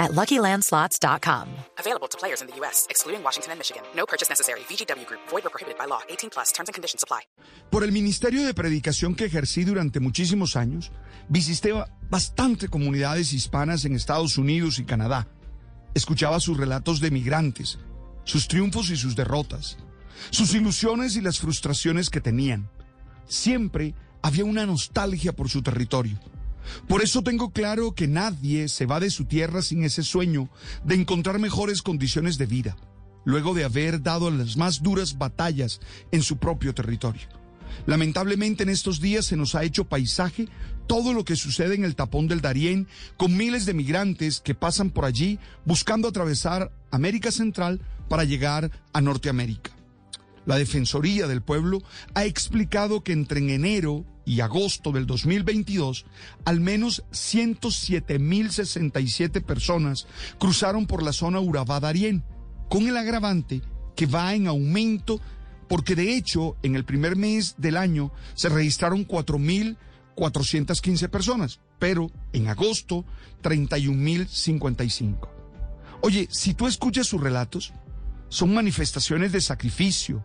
at LuckyLandSlots.com. Available to players in the U.S., excluding Washington and Michigan. No purchase necessary. VGW Group. Void or prohibited by law. 18 plus. Terms and conditions apply. Por el ministerio de predicación que ejercí durante muchísimos años, visité bastante comunidades hispanas en Estados Unidos y Canadá. Escuchaba sus relatos de migrantes, sus triunfos y sus derrotas, sus ilusiones y las frustraciones que tenían. Siempre había una nostalgia por su territorio. Por eso tengo claro que nadie se va de su tierra sin ese sueño de encontrar mejores condiciones de vida, luego de haber dado las más duras batallas en su propio territorio. Lamentablemente en estos días se nos ha hecho paisaje todo lo que sucede en el tapón del Darién, con miles de migrantes que pasan por allí buscando atravesar América Central para llegar a Norteamérica. La Defensoría del Pueblo ha explicado que entre enero y agosto del 2022, al menos 107.067 personas cruzaron por la zona Urabá-Darién, con el agravante que va en aumento porque de hecho en el primer mes del año se registraron 4.415 personas, pero en agosto 31.055. Oye, si tú escuchas sus relatos, son manifestaciones de sacrificio,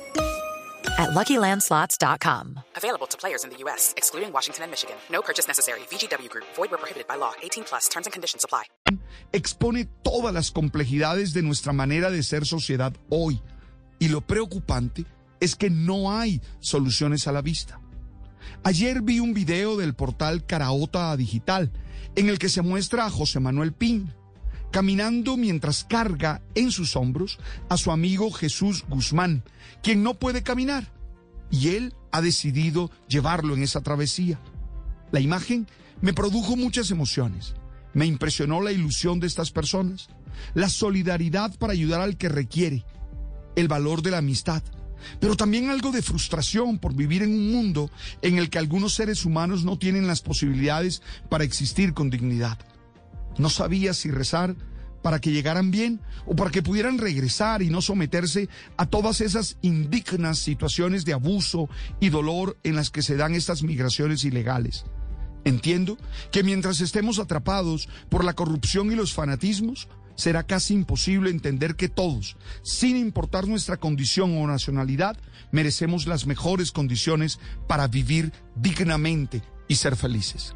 at LuckyLandSlots.com. Available to players in the U.S., excluding Washington and Michigan. No purchase necessary. VGW Group. Void where prohibited by law. 18 plus. Terms and conditions apply. expone todas las complejidades de nuestra manera de ser sociedad hoy. Y lo preocupante es que no hay soluciones a la vista. Ayer vi un video del portal Caraota Digital en el que se muestra a José Manuel Pin caminando mientras carga en sus hombros a su amigo Jesús Guzmán, quien no puede caminar. Y él ha decidido llevarlo en esa travesía. La imagen me produjo muchas emociones. Me impresionó la ilusión de estas personas, la solidaridad para ayudar al que requiere, el valor de la amistad, pero también algo de frustración por vivir en un mundo en el que algunos seres humanos no tienen las posibilidades para existir con dignidad. No sabía si rezar para que llegaran bien o para que pudieran regresar y no someterse a todas esas indignas situaciones de abuso y dolor en las que se dan estas migraciones ilegales. Entiendo que mientras estemos atrapados por la corrupción y los fanatismos, será casi imposible entender que todos, sin importar nuestra condición o nacionalidad, merecemos las mejores condiciones para vivir dignamente y ser felices.